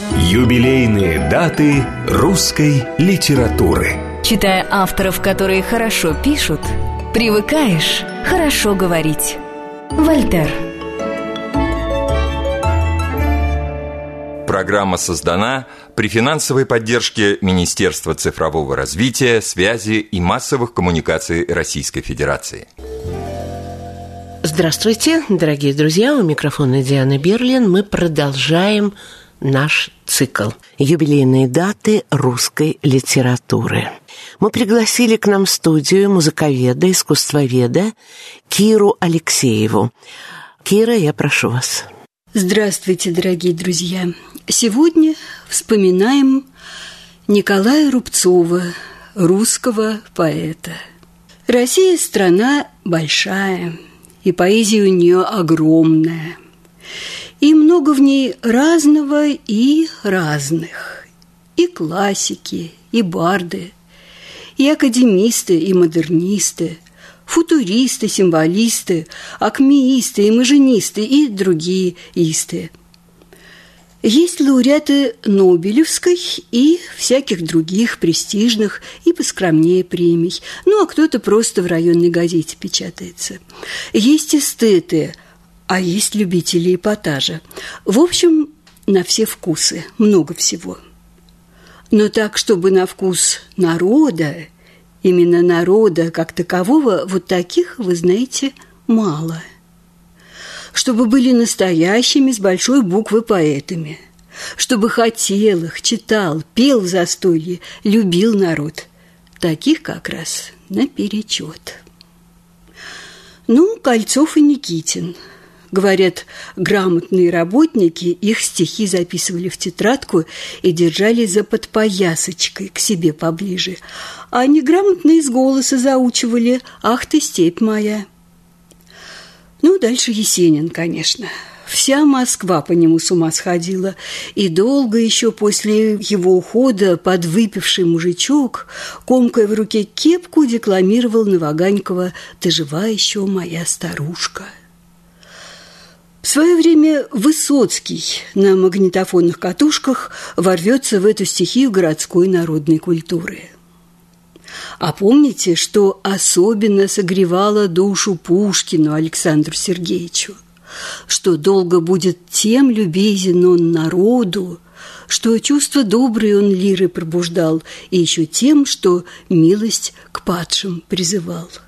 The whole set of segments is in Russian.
Юбилейные даты русской литературы Читая авторов, которые хорошо пишут, привыкаешь хорошо говорить Вольтер Программа создана при финансовой поддержке Министерства цифрового развития, связи и массовых коммуникаций Российской Федерации. Здравствуйте, дорогие друзья, у микрофона Диана Берлин. Мы продолжаем наш цикл «Юбилейные даты русской литературы». Мы пригласили к нам в студию музыковеда, искусствоведа Киру Алексееву. Кира, я прошу вас. Здравствуйте, дорогие друзья! Сегодня вспоминаем Николая Рубцова, русского поэта. Россия – страна большая, и поэзия у нее огромная. И много в ней разного и разных. И классики, и барды, и академисты, и модернисты – футуристы, символисты, акмеисты, имажинисты и другие исты. Есть лауреаты Нобелевской и всяких других престижных и поскромнее премий. Ну, а кто-то просто в районной газете печатается. Есть эстеты, а есть любители эпатажа. В общем, на все вкусы, много всего. Но так, чтобы на вкус народа Именно народа как такового вот таких, вы знаете, мало. Чтобы были настоящими с большой буквы поэтами. Чтобы хотел их, читал, пел в застолье, любил народ. Таких как раз наперечет. Ну, Кольцов и Никитин – Говорят, грамотные работники их стихи записывали в тетрадку и держали за подпоясочкой к себе поближе, а неграмотные из голоса заучивали «Ах ты, степь моя!». Ну, дальше Есенин, конечно. Вся Москва по нему с ума сходила, и долго еще после его ухода подвыпивший мужичок, комкая в руке кепку, декламировал Новоганькова «Ты жива еще, моя старушка». В свое время Высоцкий на магнитофонных катушках ворвется в эту стихию городской народной культуры. А помните, что особенно согревало душу Пушкину Александру Сергеевичу? Что долго будет тем любезен он народу, что чувство доброе он лиры пробуждал, и еще тем, что милость к падшим призывал –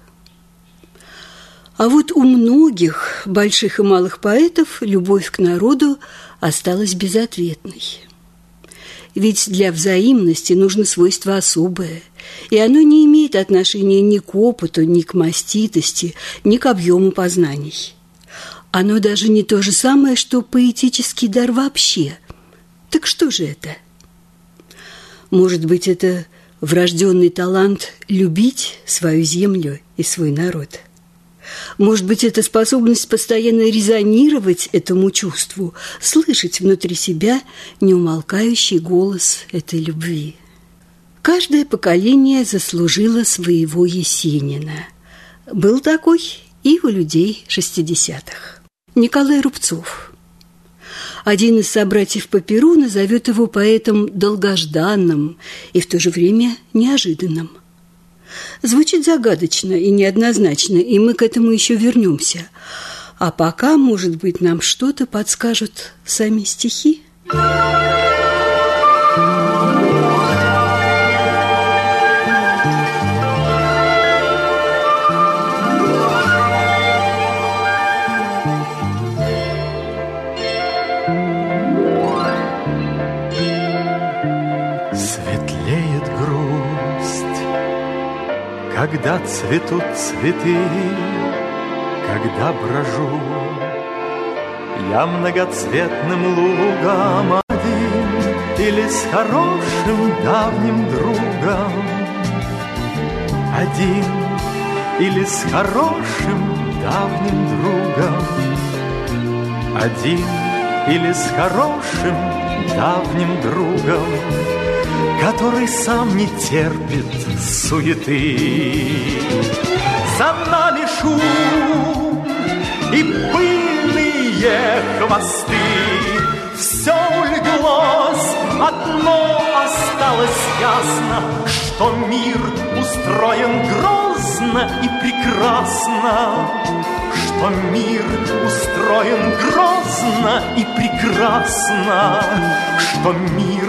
а вот у многих больших и малых поэтов любовь к народу осталась безответной. Ведь для взаимности нужно свойство особое, и оно не имеет отношения ни к опыту, ни к маститости, ни к объему познаний. Оно даже не то же самое, что поэтический дар вообще. Так что же это? Может быть, это врожденный талант любить свою землю и свой народ – может быть, это способность постоянно резонировать этому чувству, слышать внутри себя неумолкающий голос этой любви. Каждое поколение заслужило своего Есенина. Был такой и у людей шестидесятых. Николай Рубцов. Один из собратьев по Перу назовет его поэтом долгожданным и в то же время неожиданным. Звучит загадочно и неоднозначно, и мы к этому еще вернемся. А пока, может быть, нам что-то подскажут сами стихи? Когда цветут цветы, когда брожу Я многоцветным лугом один Или с хорошим давним другом Один или с хорошим давним другом Один или с хорошим давним другом который сам не терпит суеты. За нами шум и пыльные хвосты, все улеглось но осталось ясно, что мир устроен грозно и прекрасно, что мир устроен грозно и прекрасно, что мир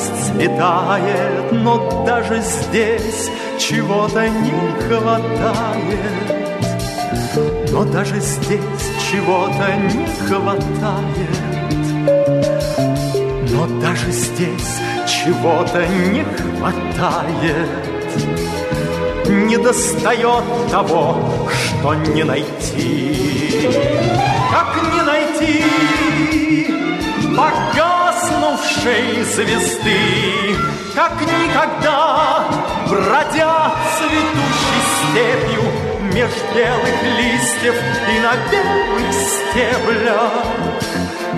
расцветает, но даже здесь чего-то не хватает. Но даже здесь чего-то не хватает. Но даже здесь чего-то не хватает. Не достает того, что не найти. Как не найти? Пока угаснувшей звезды, Как никогда бродя цветущей степью Меж белых листьев и на белых стеблях,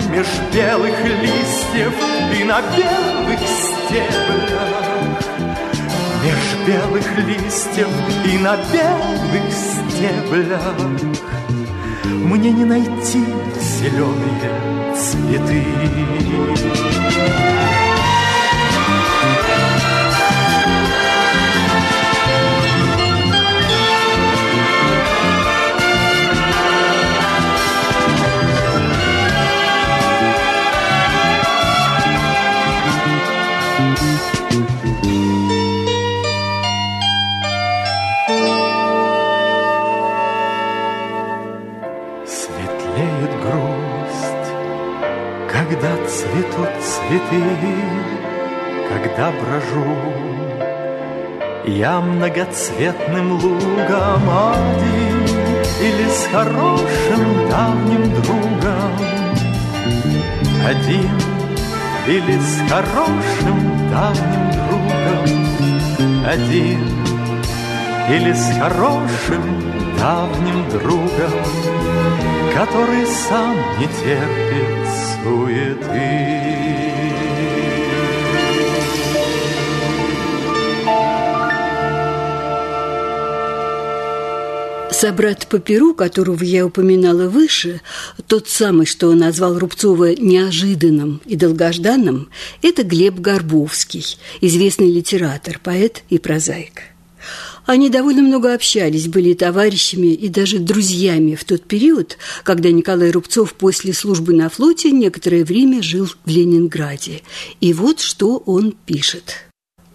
Меж белых листьев и на белых стеблях, Меж белых листьев и на белых стеблях Мне не найти зеленые цветы. Цветы, когда брожу. Я многоцветным лугом один Или с хорошим давним другом? Один или с хорошим давним другом? Один или с хорошим давним другом Который сам не терпит суеты. Собрат по перу, которого я упоминала выше, тот самый, что он назвал Рубцова неожиданным и долгожданным, это Глеб Горбовский, известный литератор, поэт и прозаик. Они довольно много общались, были товарищами и даже друзьями в тот период, когда Николай Рубцов после службы на флоте некоторое время жил в Ленинграде. И вот что он пишет.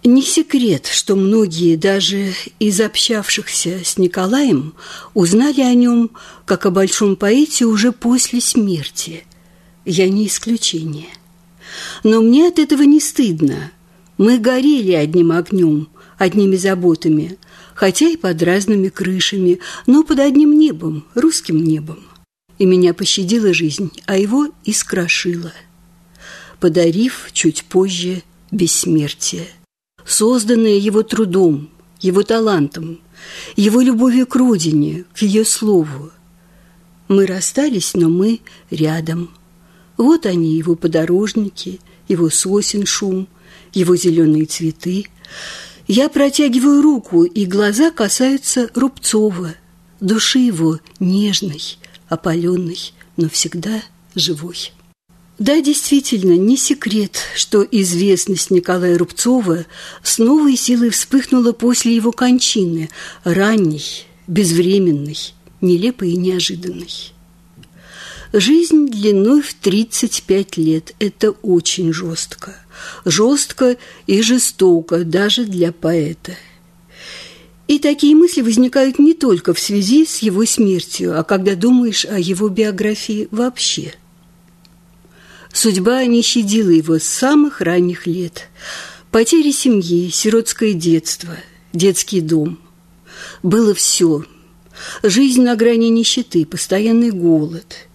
Не секрет, что многие даже из общавшихся с Николаем узнали о нем как о большом поэте уже после смерти. Я не исключение. Но мне от этого не стыдно. Мы горели одним огнем, одними заботами, хотя и под разными крышами, но под одним небом, русским небом. И меня пощадила жизнь, а его искрошила, подарив чуть позже бессмертие – созданное его трудом, его талантом, его любовью к родине, к ее слову. Мы расстались, но мы рядом. Вот они, его подорожники, его сосен шум, его зеленые цветы. Я протягиваю руку, и глаза касаются Рубцова, души его нежной, опаленной, но всегда живой. Да, действительно, не секрет, что известность Николая Рубцова с новой силой вспыхнула после его кончины, ранней, безвременной, нелепой и неожиданной. Жизнь длиной в 35 лет – это очень жестко. Жестко и жестоко даже для поэта. И такие мысли возникают не только в связи с его смертью, а когда думаешь о его биографии вообще – Судьба не щадила его с самых ранних лет. Потери семьи, сиротское детство, детский дом. Было все. Жизнь на грани нищеты, постоянный голод.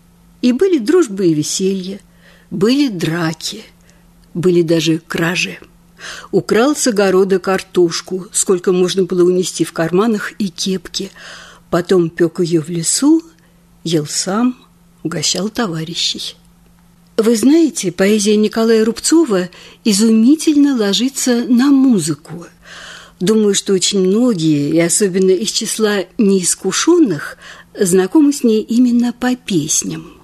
И были дружбы и веселье, были драки. Были даже кражи. Украл с огорода картошку, сколько можно было унести в карманах и кепке. Потом пек ее в лесу, ел сам, угощал товарищей. Вы знаете, поэзия Николая Рубцова изумительно ложится на музыку. Думаю, что очень многие, и особенно из числа неискушенных, знакомы с ней именно по песням.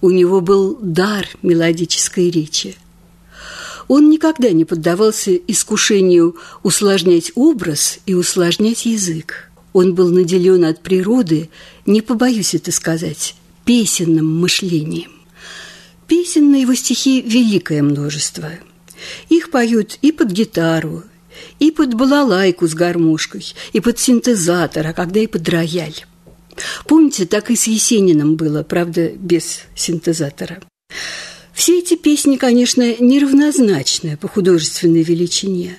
У него был дар мелодической речи. Он никогда не поддавался искушению усложнять образ и усложнять язык. Он был наделен от природы, не побоюсь это сказать, песенным мышлением. Песен на его стихи великое множество. Их поют и под гитару, и под балалайку с гармошкой, и под синтезатор, а когда и под рояль. Помните, так и с Есениным было, правда, без синтезатора. Все эти песни, конечно, неравнозначны по художественной величине,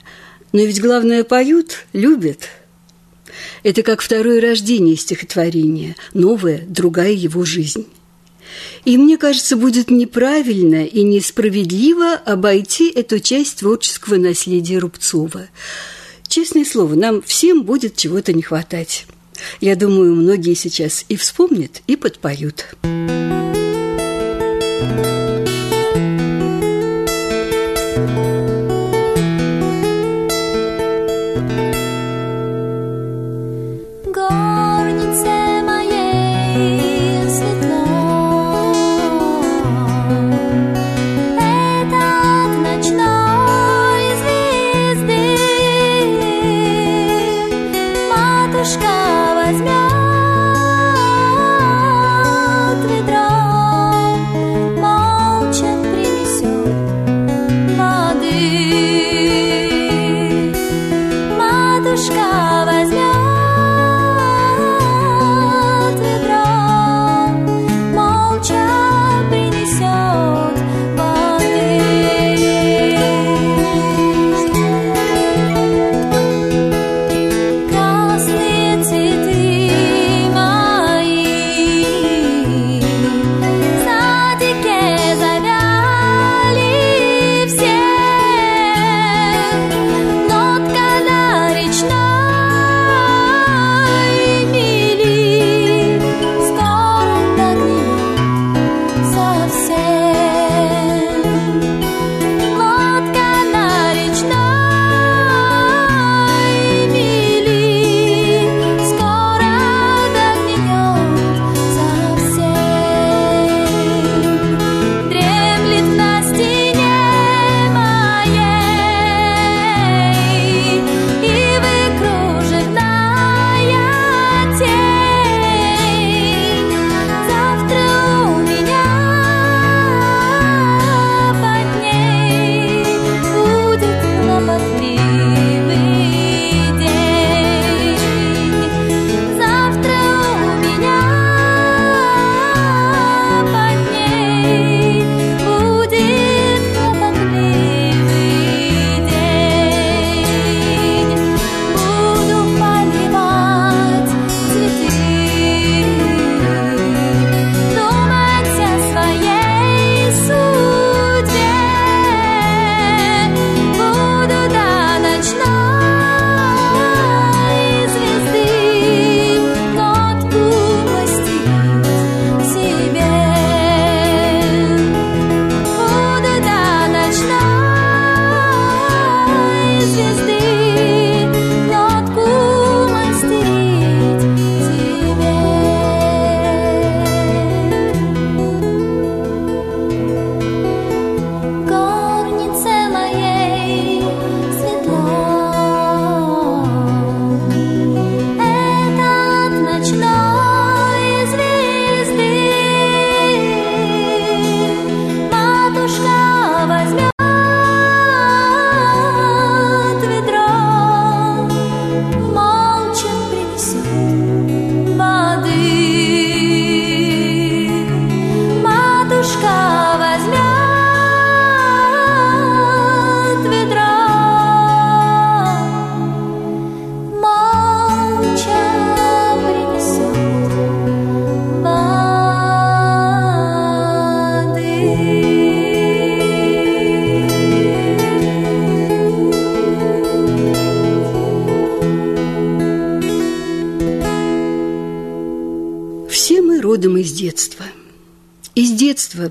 но ведь главное поют, любят. Это как второе рождение стихотворения, новая, другая его жизнь. И мне кажется, будет неправильно и несправедливо обойти эту часть творческого наследия Рубцова. Честное слово, нам всем будет чего-то не хватать. Я думаю, многие сейчас и вспомнят, и подпоют. Матушка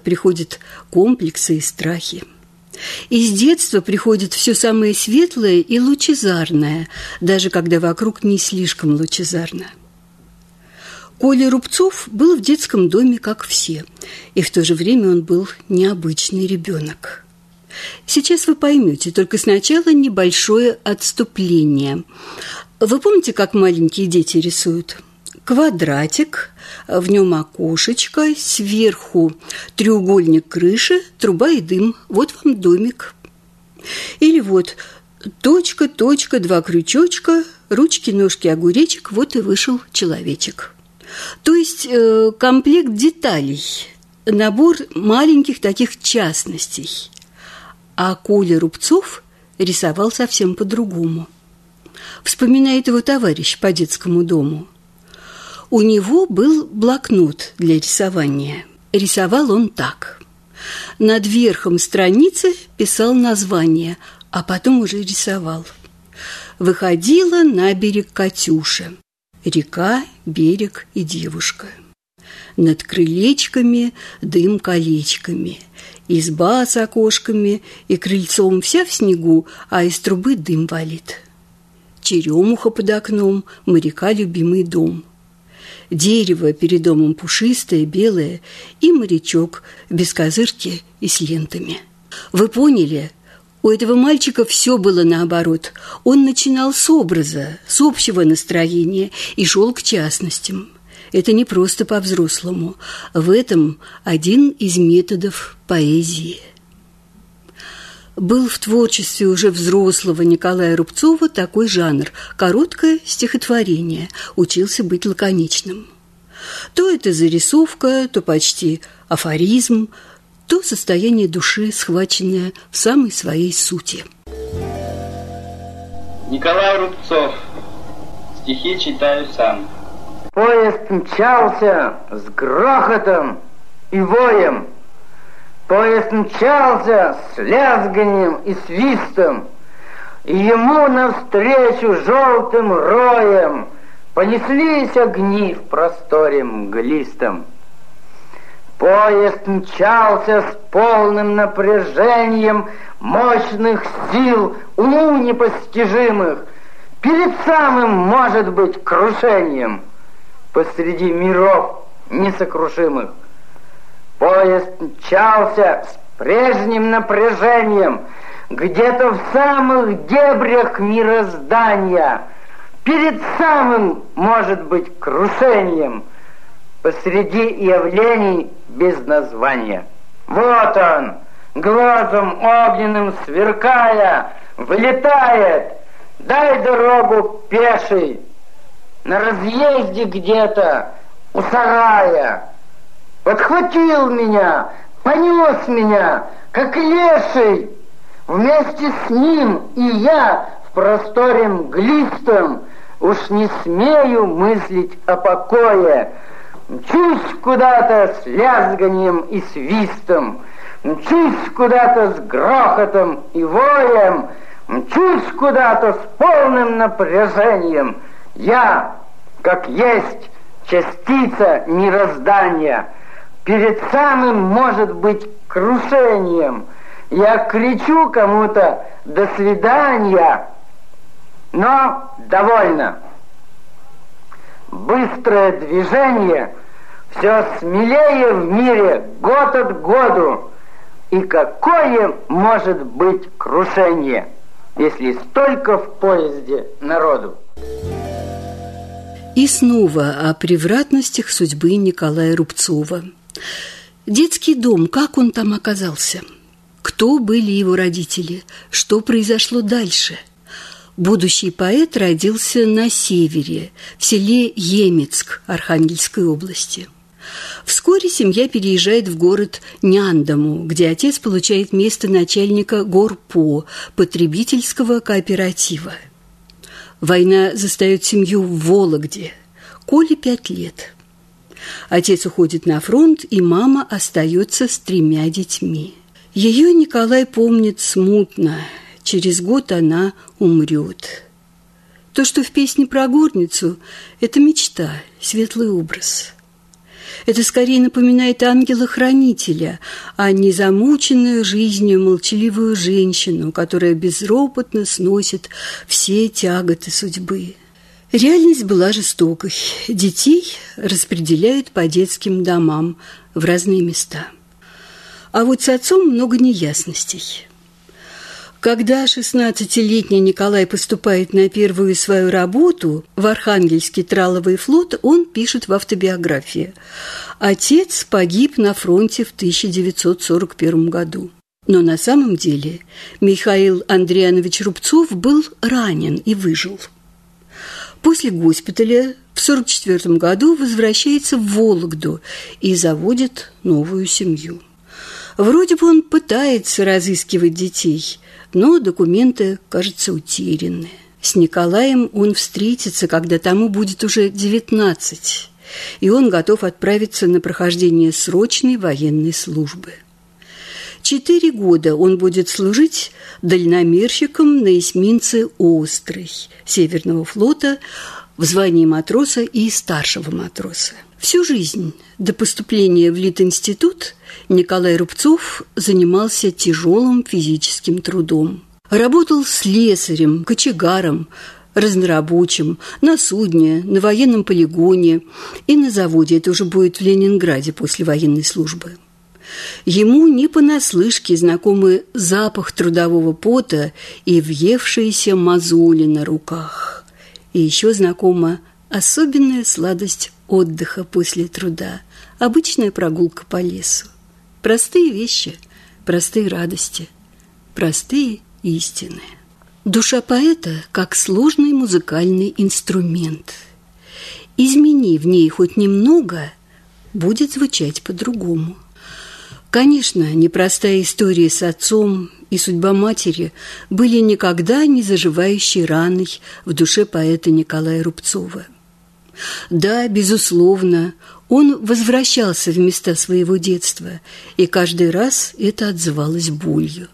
приходят комплексы и страхи. Из детства приходит все самое светлое и лучезарное, даже когда вокруг не слишком лучезарно. Коля Рубцов был в детском доме, как все, и в то же время он был необычный ребенок. Сейчас вы поймете, только сначала небольшое отступление. Вы помните, как маленькие дети рисуют? Квадратик, в нем окошечко, сверху треугольник крыши, труба и дым. Вот вам домик. Или вот точка, точка, два крючочка, ручки, ножки, огуречек, вот и вышел человечек. То есть э, комплект деталей, набор маленьких таких частностей. А Коля Рубцов рисовал совсем по-другому. Вспоминает его товарищ по детскому дому. У него был блокнот для рисования. Рисовал он так. Над верхом страницы писал название, а потом уже рисовал. Выходила на берег Катюша. Река, берег и девушка. Над крылечками дым колечками, изба с окошками и крыльцом вся в снегу, а из трубы дым валит. Черемуха под окном, моряка любимый дом. Дерево перед домом пушистое, белое, и морячок без козырки и с лентами. Вы поняли, у этого мальчика все было наоборот. Он начинал с образа, с общего настроения и шел к частностям. Это не просто по-взрослому. В этом один из методов поэзии. Был в творчестве уже взрослого Николая Рубцова такой жанр – короткое стихотворение, учился быть лаконичным. То это зарисовка, то почти афоризм – то состояние души, схваченное в самой своей сути. Николай Рубцов. Стихи читаю сам. Поезд мчался с грохотом и воем. Поезд мчался с лязганием и свистом. И ему навстречу желтым роем Понеслись огни в просторе мглистом. Поезд мчался с полным напряжением мощных сил, уму непостижимых, перед самым, может быть, крушением посреди миров несокрушимых. Поезд мчался с прежним напряжением где-то в самых дебрях мироздания, перед самым, может быть, крушением – посреди явлений без названия. Вот он, глазом огненным сверкая, вылетает, дай дорогу пеший, на разъезде где-то у сарая. Подхватил меня, понес меня, как леший, вместе с ним и я в просторе мглистом. Уж не смею мыслить о покое, Мчусь куда-то с лязганием и свистом, Мчусь куда-то с грохотом и воем, Мчусь куда-то с полным напряжением. Я, как есть, частица мироздания, Перед самым, может быть, крушением. Я кричу кому-то «до свидания», но довольно. Быстрое движение все смелее в мире год от году. И какое может быть крушение, если столько в поезде народу? И снова о превратностях судьбы Николая Рубцова. Детский дом, как он там оказался? Кто были его родители? Что произошло дальше – Будущий поэт родился на севере, в селе Емецк Архангельской области. Вскоре семья переезжает в город Няндаму, где отец получает место начальника Горпо, потребительского кооператива. Война застает семью в Вологде. Коле пять лет. Отец уходит на фронт, и мама остается с тремя детьми. Ее Николай помнит смутно – через год она умрет. То, что в песне про горницу, это мечта, светлый образ. Это скорее напоминает ангела-хранителя, а не замученную жизнью молчаливую женщину, которая безропотно сносит все тяготы судьбы. Реальность была жестокой. Детей распределяют по детским домам в разные места. А вот с отцом много неясностей. Когда 16-летний Николай поступает на первую свою работу в Архангельский траловый флот, он пишет в автобиографии. Отец погиб на фронте в 1941 году. Но на самом деле Михаил Андрианович Рубцов был ранен и выжил. После госпиталя в 1944 году возвращается в Вологду и заводит новую семью. Вроде бы он пытается разыскивать детей – но документы, кажется, утеряны. С Николаем он встретится, когда тому будет уже 19, и он готов отправиться на прохождение срочной военной службы. Четыре года он будет служить дальномерщиком на эсминце «Острый» Северного флота в звании матроса и старшего матроса. Всю жизнь до поступления в Литинститут Николай Рубцов занимался тяжелым физическим трудом. Работал слесарем, кочегаром, разнорабочим, на судне, на военном полигоне и на заводе. Это уже будет в Ленинграде после военной службы. Ему не понаслышке знакомы запах трудового пота и въевшиеся мозоли на руках. И еще знакома особенная сладость отдыха после труда, обычная прогулка по лесу. Простые вещи, простые радости, простые истины. Душа поэта как сложный музыкальный инструмент. Измени в ней хоть немного, будет звучать по-другому. Конечно, непростая история с отцом и судьба матери были никогда не заживающей раной в душе поэта Николая Рубцова – да, безусловно, он возвращался в места своего детства, и каждый раз это отзывалось болью.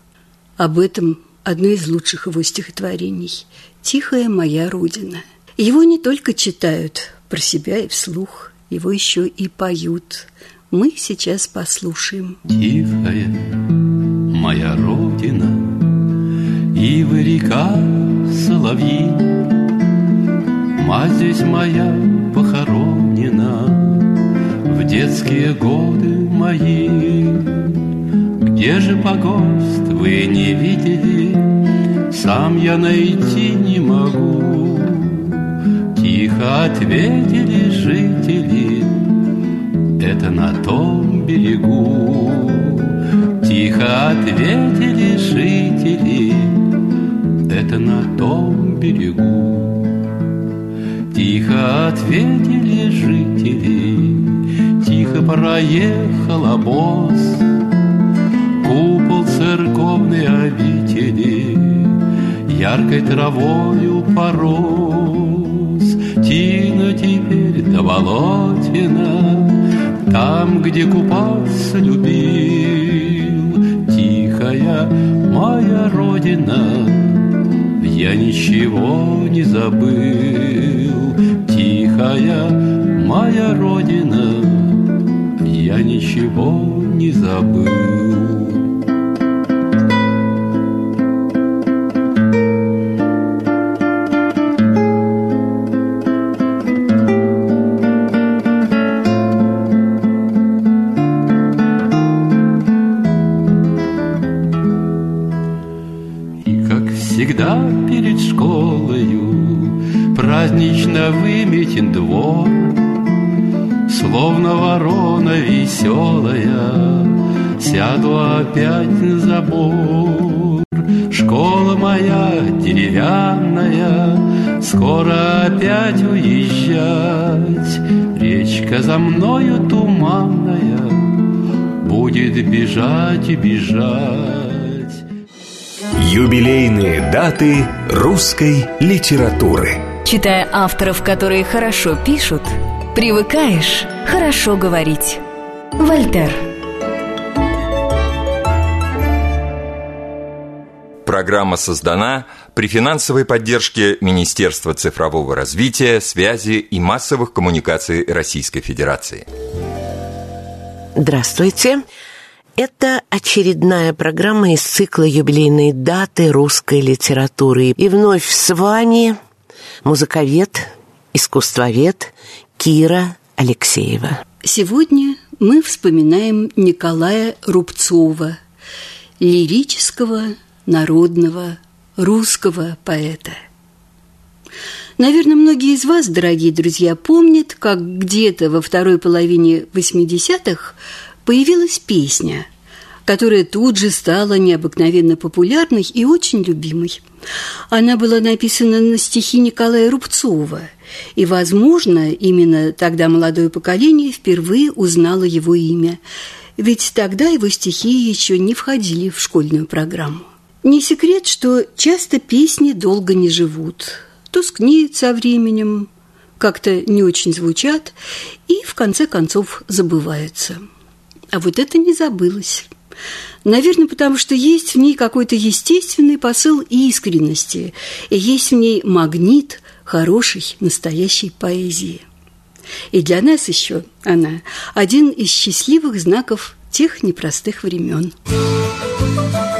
Об этом одно из лучших его стихотворений «Тихая моя Родина». Его не только читают про себя и вслух, его еще и поют. Мы сейчас послушаем. Тихая моя Родина, Ивы река, соловьи, Мать здесь моя похоронена В детские годы мои. Где же погост вы не видели? Сам я найти не могу. Тихо ответили жители Это на том берегу. Тихо ответили жители Это на том берегу. Тихо ответили жители, Тихо проехал обоз, Купол церковной обители Яркой травою порос. Тина теперь до болотина, Там, где купаться любил, Тихая моя родина, Я ничего не забыл тихая моя родина, я ничего не забыл. Выметен двор, Словно ворона веселая, Сяду опять на забор. Школа моя деревянная, Скоро опять уезжать. Речка за мною туманная, Будет бежать и бежать. Юбилейные даты русской литературы. Читая авторов, которые хорошо пишут, привыкаешь хорошо говорить. Вольтер. Программа создана при финансовой поддержке Министерства цифрового развития, связи и массовых коммуникаций Российской Федерации. Здравствуйте. Это очередная программа из цикла юбилейной даты русской литературы. И вновь с вами музыковед, искусствовед Кира Алексеева. Сегодня мы вспоминаем Николая Рубцова, лирического, народного, русского поэта. Наверное, многие из вас, дорогие друзья, помнят, как где-то во второй половине 80-х появилась песня, которая тут же стала необыкновенно популярной и очень любимой. Она была написана на стихи Николая Рубцова, и, возможно, именно тогда молодое поколение впервые узнало его имя, ведь тогда его стихи еще не входили в школьную программу. Не секрет, что часто песни долго не живут – тускнеют со временем, как-то не очень звучат и, в конце концов, забываются. А вот это не забылось. Наверное, потому что есть в ней какой-то естественный посыл искренности, и есть в ней магнит хорошей, настоящей поэзии. И для нас еще она один из счастливых знаков тех непростых времен. подарю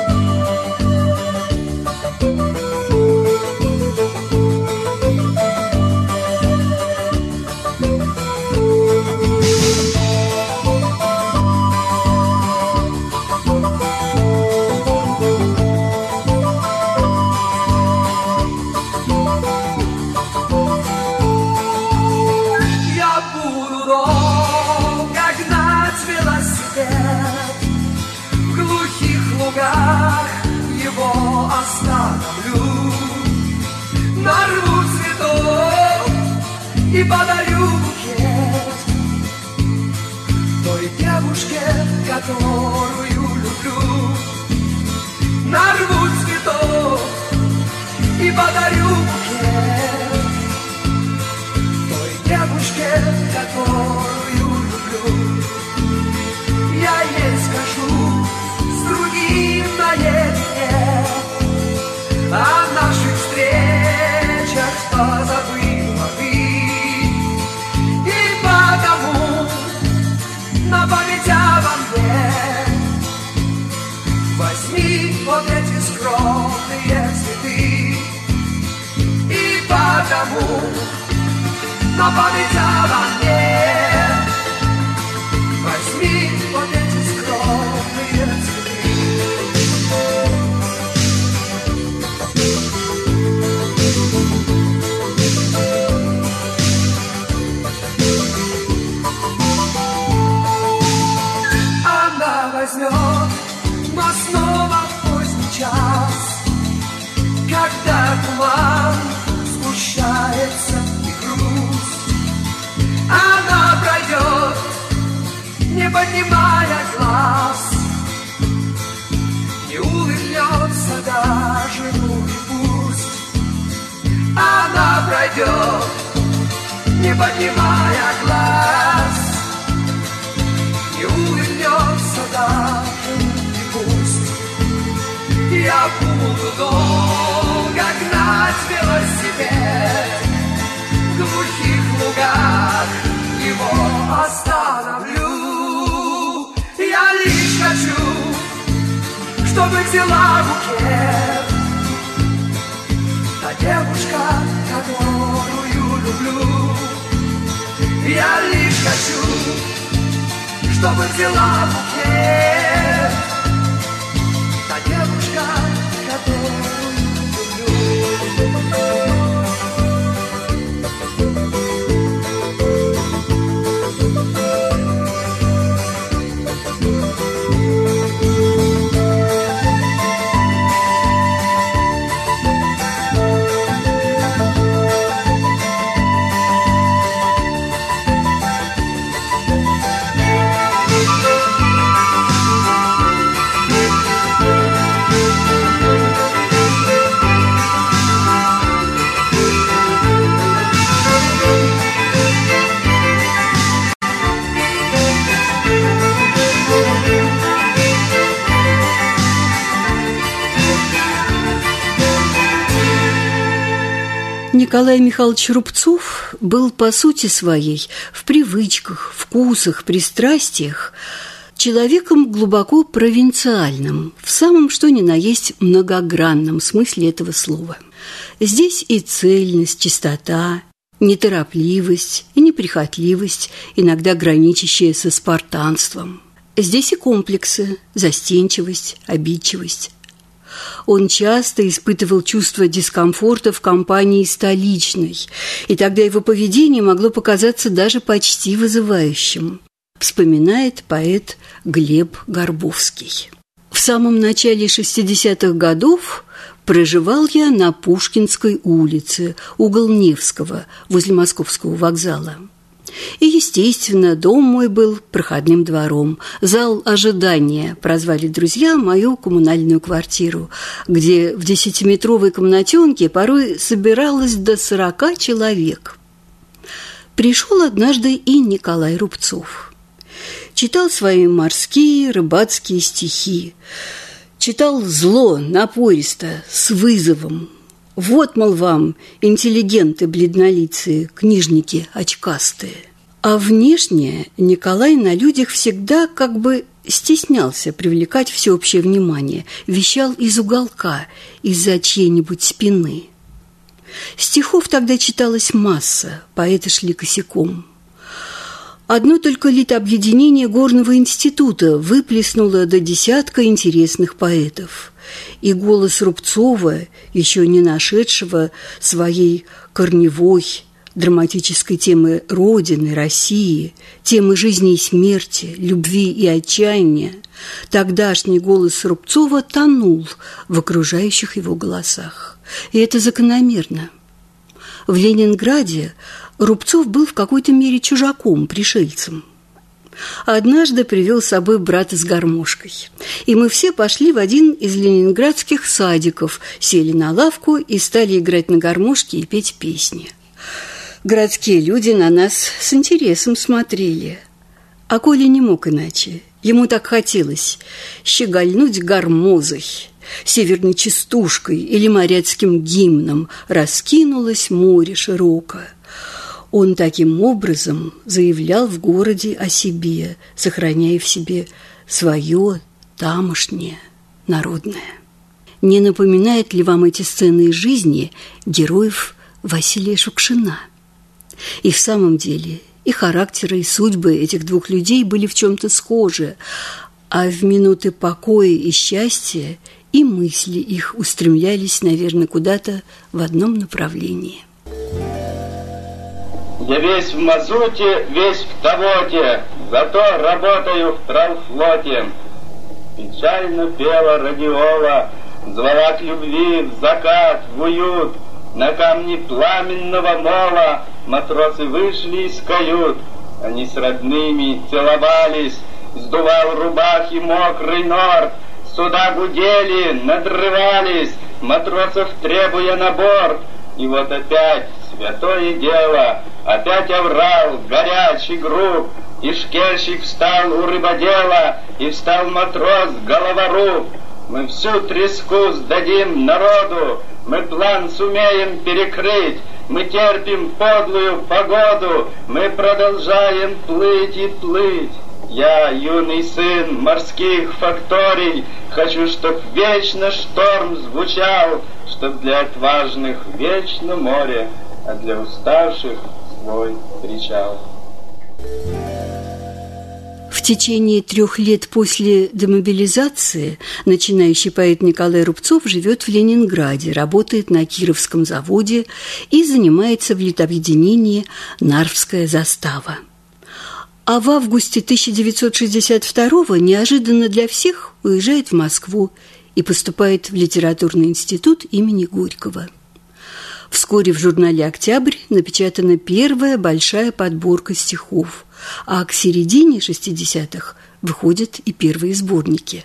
возьмет, но снова поздний час, когда туман сгущается и грусть, она пройдет, не поднимая глаз, не улыбнется даже и пусть, она пройдет, не поднимая глаз Буду долго гнать велосипед. В глухих лугах его остановлю. Я лишь хочу, чтобы взяла букет Та девушка, которую люблю. Я лишь хочу чтобы взяла букет Николай Михайлович Рубцов был по сути своей в привычках, вкусах, пристрастиях человеком глубоко провинциальным, в самом что ни на есть многогранном смысле этого слова. Здесь и цельность, чистота, неторопливость и неприхотливость, иногда граничащие со спартанством. Здесь и комплексы, застенчивость, обидчивость. Он часто испытывал чувство дискомфорта в компании столичной, и тогда его поведение могло показаться даже почти вызывающим, вспоминает поэт Глеб Горбовский. В самом начале 60-х годов проживал я на Пушкинской улице, угол Невского, возле Московского вокзала. И, естественно, дом мой был проходным двором. Зал ожидания прозвали друзья мою коммунальную квартиру, где в десятиметровой комнатенке порой собиралось до сорока человек. Пришел однажды и Николай Рубцов. Читал свои морские, рыбацкие стихи. Читал зло, напористо, с вызовом, вот, мол, вам, интеллигенты бледнолицые, книжники очкастые. А внешне Николай на людях всегда как бы стеснялся привлекать всеобщее внимание, вещал из уголка, из-за чьей-нибудь спины. Стихов тогда читалась масса, поэты шли косяком – Одно только литобъединение Горного института выплеснуло до десятка интересных поэтов. И голос Рубцова, еще не нашедшего своей корневой драматической темы Родины, России, темы жизни и смерти, любви и отчаяния, тогдашний голос Рубцова тонул в окружающих его голосах. И это закономерно. В Ленинграде Рубцов был в какой-то мере чужаком, пришельцем. Однажды привел с собой брата с гармошкой. И мы все пошли в один из ленинградских садиков, сели на лавку и стали играть на гармошке и петь песни. Городские люди на нас с интересом смотрели. А Коля не мог иначе. Ему так хотелось щегольнуть гармозой – северной частушкой или моряцким гимном раскинулось море широкое. Он таким образом заявлял в городе о себе, сохраняя в себе свое тамошнее народное. Не напоминает ли вам эти сцены из жизни героев Василия Шукшина? И в самом деле и характеры, и судьбы этих двух людей были в чем-то схожи, а в минуты покоя и счастья и мысли их устремлялись, наверное, куда-то в одном направлении. Я весь в мазуте, весь в тавоте, зато работаю в травфлоте. Печально пела радиола, звала к любви в закат, в уют. На камне пламенного мола матросы вышли из кают. Они с родными целовались, сдувал рубахи мокрый норд, Суда гудели, надрывались, матросов требуя на борт. И вот опять святое дело, опять оврал, горячий груб, и шкельщик встал у рыбодела, и встал матрос головоруб. Мы всю треску сдадим народу, мы план сумеем перекрыть, мы терпим подлую погоду, мы продолжаем плыть и плыть. Я, юный сын морских факторий, Хочу, чтоб вечно шторм звучал, Чтоб для отважных вечно море, А для уставших свой причал. В течение трех лет после демобилизации начинающий поэт Николай Рубцов живет в Ленинграде, работает на Кировском заводе и занимается в литобъединении «Нарвская застава». А в августе 1962 неожиданно для всех уезжает в Москву и поступает в литературный институт имени Горького. Вскоре в журнале «Октябрь» напечатана первая большая подборка стихов, а к середине 60-х выходят и первые сборники.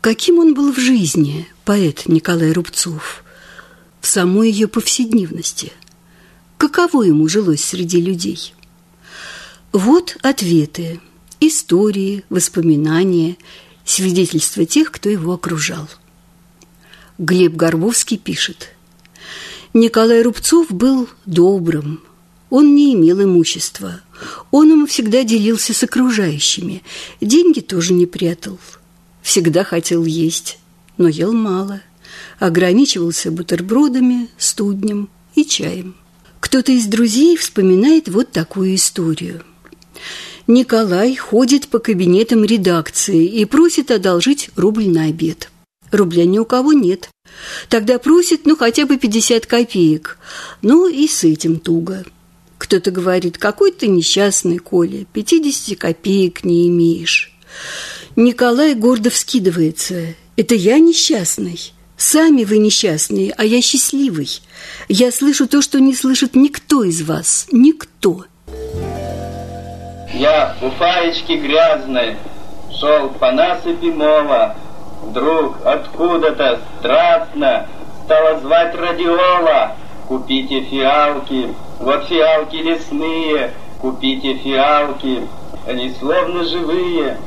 Каким он был в жизни, поэт Николай Рубцов, в самой ее повседневности? Каково ему жилось среди людей – вот ответы, истории, воспоминания, свидетельства тех, кто его окружал. Глеб Горбовский пишет. Николай Рубцов был добрым, он не имел имущества. Он ему всегда делился с окружающими. Деньги тоже не прятал. Всегда хотел есть, но ел мало. Ограничивался бутербродами, студнем и чаем. Кто-то из друзей вспоминает вот такую историю. Николай ходит по кабинетам редакции и просит одолжить рубль на обед. Рубля ни у кого нет. Тогда просит, ну, хотя бы 50 копеек. Ну, и с этим туго. Кто-то говорит, какой ты несчастный, Коля, 50 копеек не имеешь. Николай гордо вскидывается. Это я несчастный. Сами вы несчастные, а я счастливый. Я слышу то, что не слышит никто из вас. Никто. Я в фуфаечке грязной шел по насыпи мова. Вдруг откуда-то страстно стала звать радиола. Купите фиалки, вот фиалки лесные, купите фиалки, они словно живые.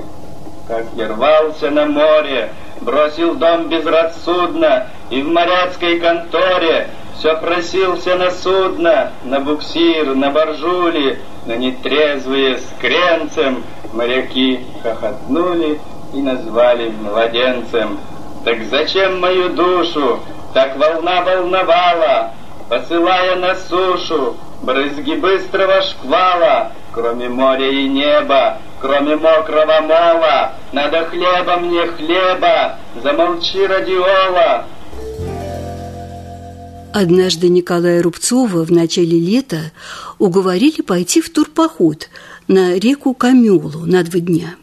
Как я рвался на море, бросил дом безрассудно, и в моряцкой конторе все просился на судно, на буксир, на боржули, на нетрезвые с кренцем. Моряки хохотнули и назвали младенцем. Так зачем мою душу так волна волновала, посылая на сушу брызги быстрого шквала, кроме моря и неба, кроме мокрого мола, надо хлеба мне хлеба, замолчи радиола. Однажды Николая Рубцова в начале лета уговорили пойти в турпоход на реку Камелу на два дня.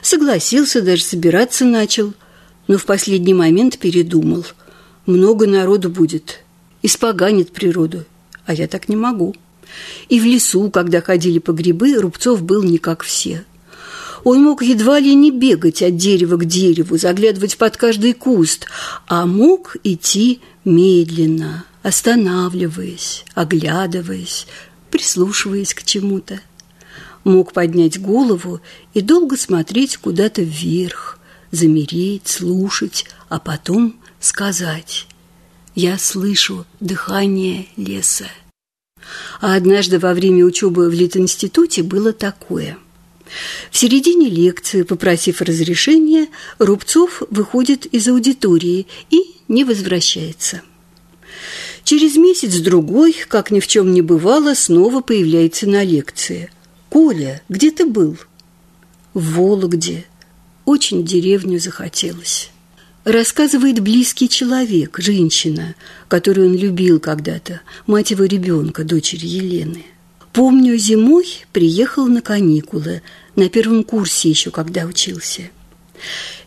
Согласился, даже собираться начал, но в последний момент передумал. Много народу будет – испоганит природу, а я так не могу. И в лесу, когда ходили по грибы, Рубцов был не как все. Он мог едва ли не бегать от дерева к дереву, заглядывать под каждый куст, а мог идти медленно, останавливаясь, оглядываясь, прислушиваясь к чему-то. Мог поднять голову и долго смотреть куда-то вверх, замереть, слушать, а потом сказать я слышу дыхание леса. А однажды во время учебы в Литинституте было такое. В середине лекции, попросив разрешения, Рубцов выходит из аудитории и не возвращается. Через месяц-другой, как ни в чем не бывало, снова появляется на лекции. «Коля, где ты был?» «В Вологде. Очень деревню захотелось» рассказывает близкий человек, женщина, которую он любил когда-то, мать его ребенка, дочери Елены. Помню, зимой приехал на каникулы, на первом курсе еще, когда учился.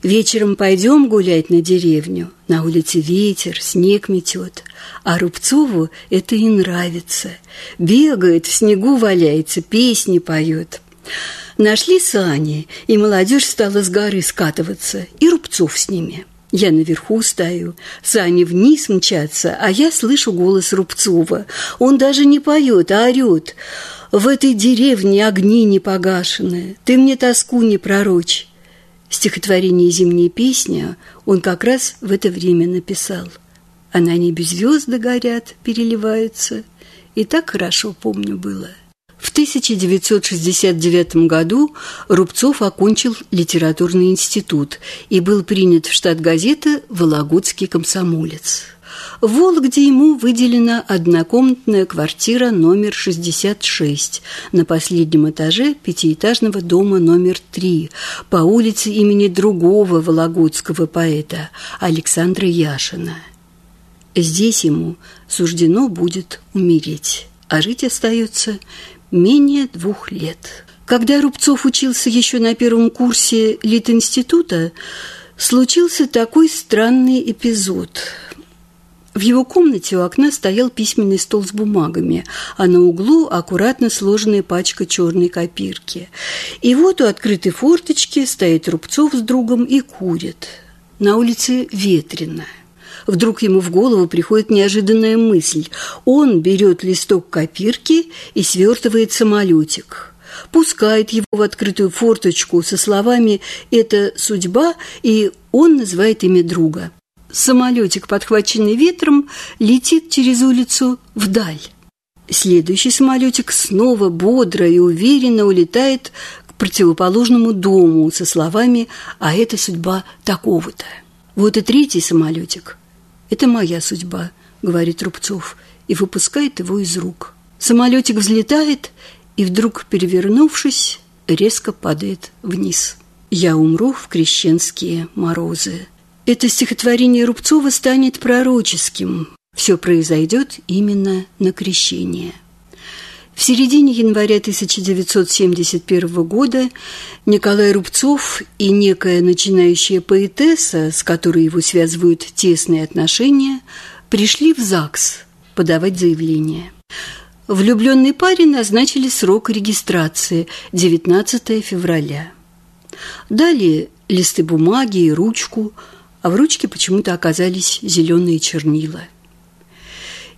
Вечером пойдем гулять на деревню. На улице ветер, снег метет. А Рубцову это и нравится. Бегает, в снегу валяется, песни поет. Нашли сани, и молодежь стала с горы скатываться, и Рубцов с ними – я наверху стою, сани вниз мчатся, а я слышу голос Рубцова. Он даже не поет, а орет. «В этой деревне огни не погашены, ты мне тоску не пророчь». Стихотворение «Зимняя песня» он как раз в это время написал. А на небе звезды горят, переливаются. И так хорошо помню было. В 1969 году Рубцов окончил литературный институт и был принят в штат газеты «Вологодский комсомолец». В Вологде ему выделена однокомнатная квартира номер 66 на последнем этаже пятиэтажного дома номер 3 по улице имени другого вологодского поэта Александра Яшина. Здесь ему суждено будет умереть, а жить остается менее двух лет. Когда Рубцов учился еще на первом курсе Литинститута, случился такой странный эпизод. В его комнате у окна стоял письменный стол с бумагами, а на углу аккуратно сложенная пачка черной копирки. И вот у открытой форточки стоит Рубцов с другом и курит. На улице ветрено. Вдруг ему в голову приходит неожиданная мысль. Он берет листок копирки и свертывает самолетик. Пускает его в открытую форточку со словами «это судьба», и он называет имя друга. самолетик, подхваченный ветром, летит через улицу вдаль. Следующий самолетик снова бодро и уверенно улетает к противоположному дому со словами «А это судьба такого-то». Вот и третий самолетик. «Это моя судьба», — говорит Рубцов, и выпускает его из рук. Самолетик взлетает и, вдруг перевернувшись, резко падает вниз. «Я умру в крещенские морозы». Это стихотворение Рубцова станет пророческим. Все произойдет именно на крещение. В середине января 1971 года Николай Рубцов и некая начинающая поэтесса, с которой его связывают тесные отношения, пришли в ЗАГС подавать заявление. Влюбленной паре назначили срок регистрации – 19 февраля. Далее листы бумаги и ручку – а в ручке почему-то оказались зеленые чернила.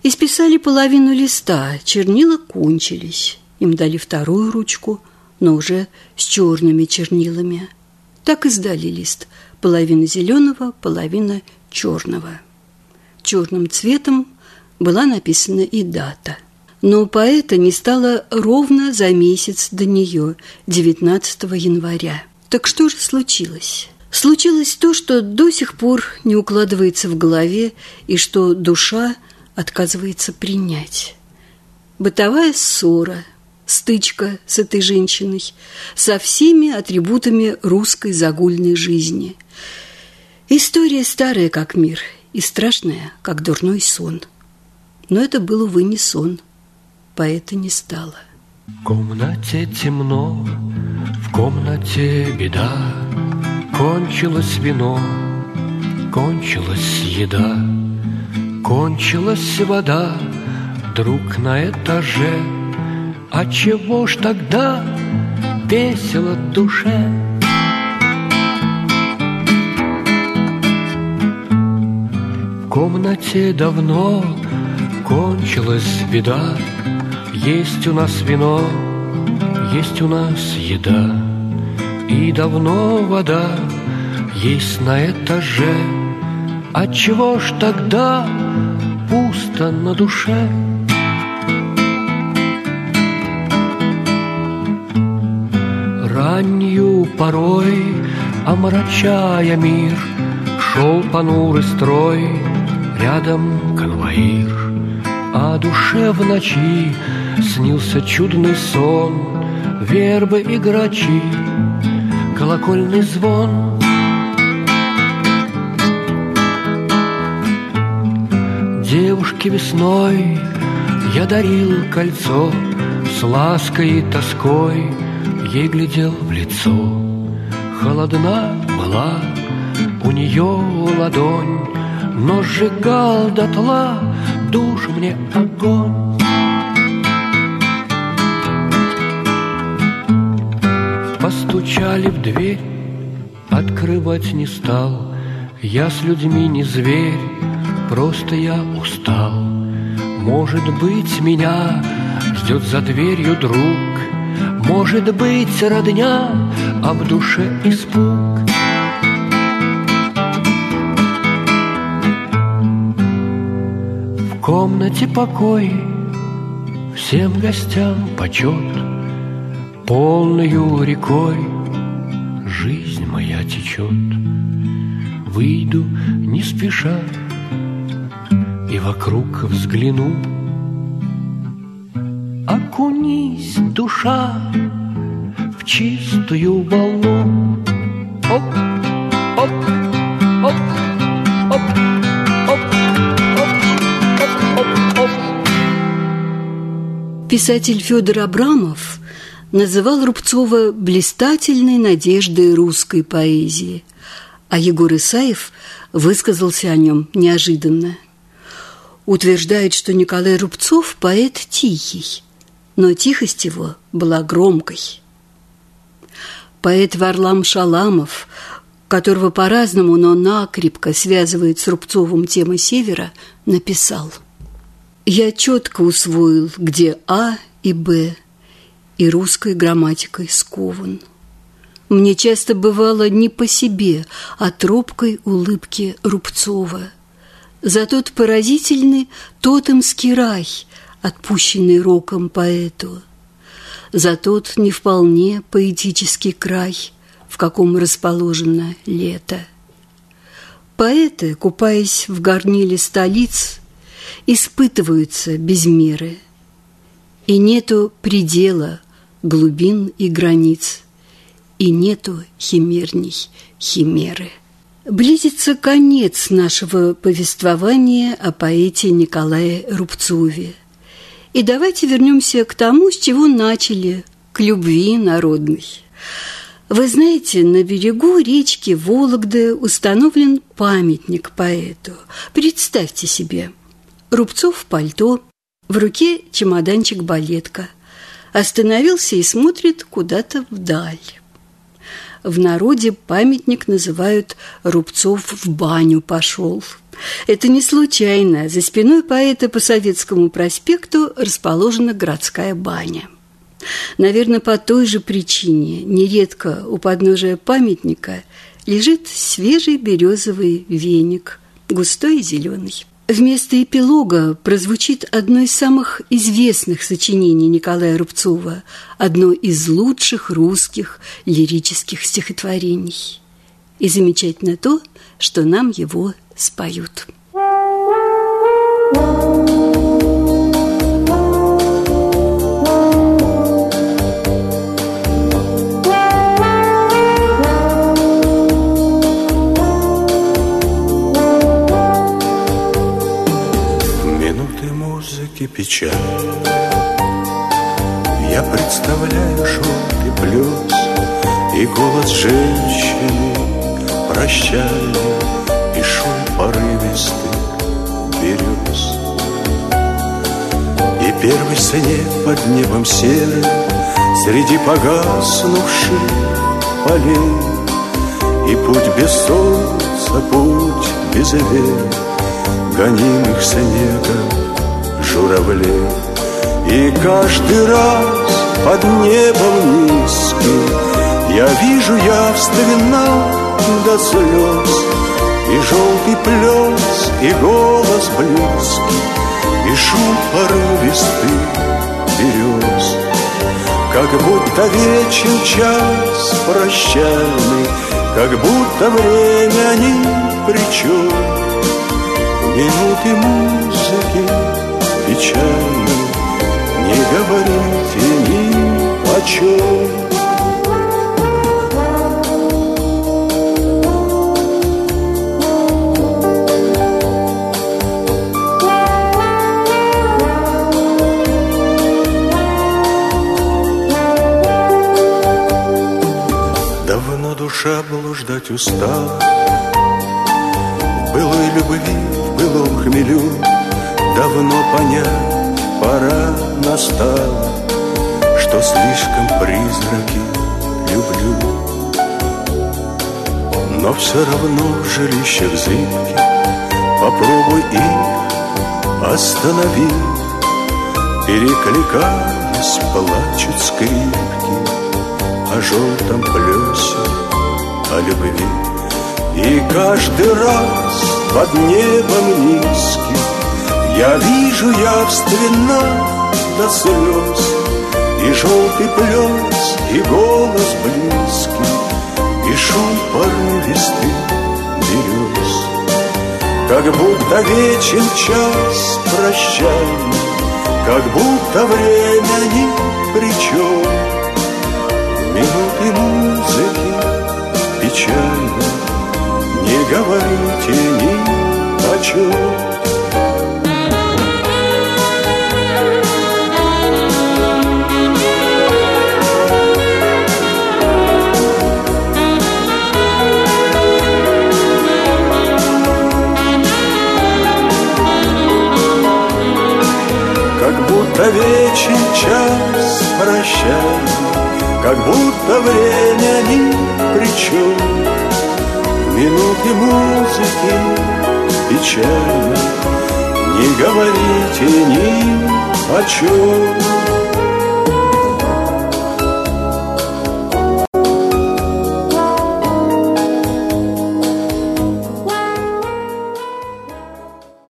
Исписали половину листа, чернила кончились. Им дали вторую ручку, но уже с черными чернилами. Так и сдали лист. Половина зеленого, половина черного. Черным цветом была написана и дата. Но поэта не стало ровно за месяц до нее, 19 января. Так что же случилось? Случилось то, что до сих пор не укладывается в голове и что душа отказывается принять. Бытовая ссора, стычка с этой женщиной, со всеми атрибутами русской загульной жизни. История старая, как мир, и страшная, как дурной сон. Но это был, увы, не сон. Поэта не стало. В комнате темно, в комнате беда, Кончилось вино, кончилась еда, Кончилась вода, друг на этаже. А чего ж тогда весело душе? В комнате давно кончилась беда, Есть у нас вино, есть у нас еда. И давно вода есть на этаже Отчего ж тогда пусто на душе? Раннюю порой, омрачая мир, Шел понурый строй, рядом конвоир, А душе в ночи снился чудный сон, Вербы и грачи колокольный звон. Девушке весной я дарил кольцо С лаской и тоской ей глядел в лицо. Холодна была у нее ладонь, Но сжигал дотла душ мне огонь. Постучали в дверь, открывать не стал. Я с людьми не зверь, просто я устал. Может быть, меня ждет за дверью друг, Может быть, родня, а в душе испуг. В комнате покой, всем гостям почет — Полною рекой жизнь моя течет. Выйду не спеша и вокруг взгляну. Окунись, душа, в чистую волну. Оп, оп, оп, оп, оп, оп, оп, оп. Писатель Федор Абрамов называл Рубцова блистательной надеждой русской поэзии, а Егор Исаев высказался о нем неожиданно. Утверждает, что Николай Рубцов – поэт тихий, но тихость его была громкой. Поэт Варлам Шаламов, которого по-разному, но накрепко связывает с Рубцовым тема Севера, написал «Я четко усвоил, где А и Б – и русской грамматикой скован. Мне часто бывало не по себе от робкой улыбки Рубцова. За тот поразительный тотемский рай, отпущенный роком поэту. За тот не вполне поэтический край, в каком расположено лето. Поэты, купаясь в горниле столиц, испытываются без меры, и нету предела глубин и границ – и нету химерней химеры. Близится конец нашего повествования о поэте Николае Рубцове. И давайте вернемся к тому, с чего начали, к любви народной. Вы знаете, на берегу речки Вологды установлен памятник поэту. Представьте себе, Рубцов в пальто, в руке чемоданчик-балетка. Остановился и смотрит куда-то вдаль. В народе памятник называют «Рубцов в баню пошел». Это не случайно. За спиной поэта по Советскому проспекту расположена городская баня. Наверное, по той же причине нередко у подножия памятника лежит свежий березовый веник, густой и зеленый. Вместо эпилога прозвучит одно из самых известных сочинений Николая Рубцова, одно из лучших русских лирических стихотворений. И замечательно то, что нам его споют. Печаль. Я представляю желтый плес И голос женщины прощальный И шум порывистый берез И первый снег под небом серым Среди погаснувших полей. И путь без солнца, путь без век Гонимых снегом журавлей И каждый раз под небом низким Я вижу явственно до слез. И желтый плес, и голос близкий И шум порывистый берез Как будто вечен час прощальный Как будто время ни при чем Минуты музыки печально Не говорите ни о чем Давно душа блуждать устала былой любви, в былом хмелю Давно понять пора настала, Что слишком призраки люблю. Но все равно в жилищах зыбки Попробуй их остановить. Перекликаясь, плачут скрипки О желтом плесе, о любви. И каждый раз под небом низким я вижу явственно до слез И желтый плес, и голос близкий И шум порывистый берез Как будто вечен час прощальный Как будто время ни при чем Минуты музыки печально Не говорите ни о чем будто вечен час прощания, Как будто время ни при чем. Минуты музыки печально Не говорите ни о чем.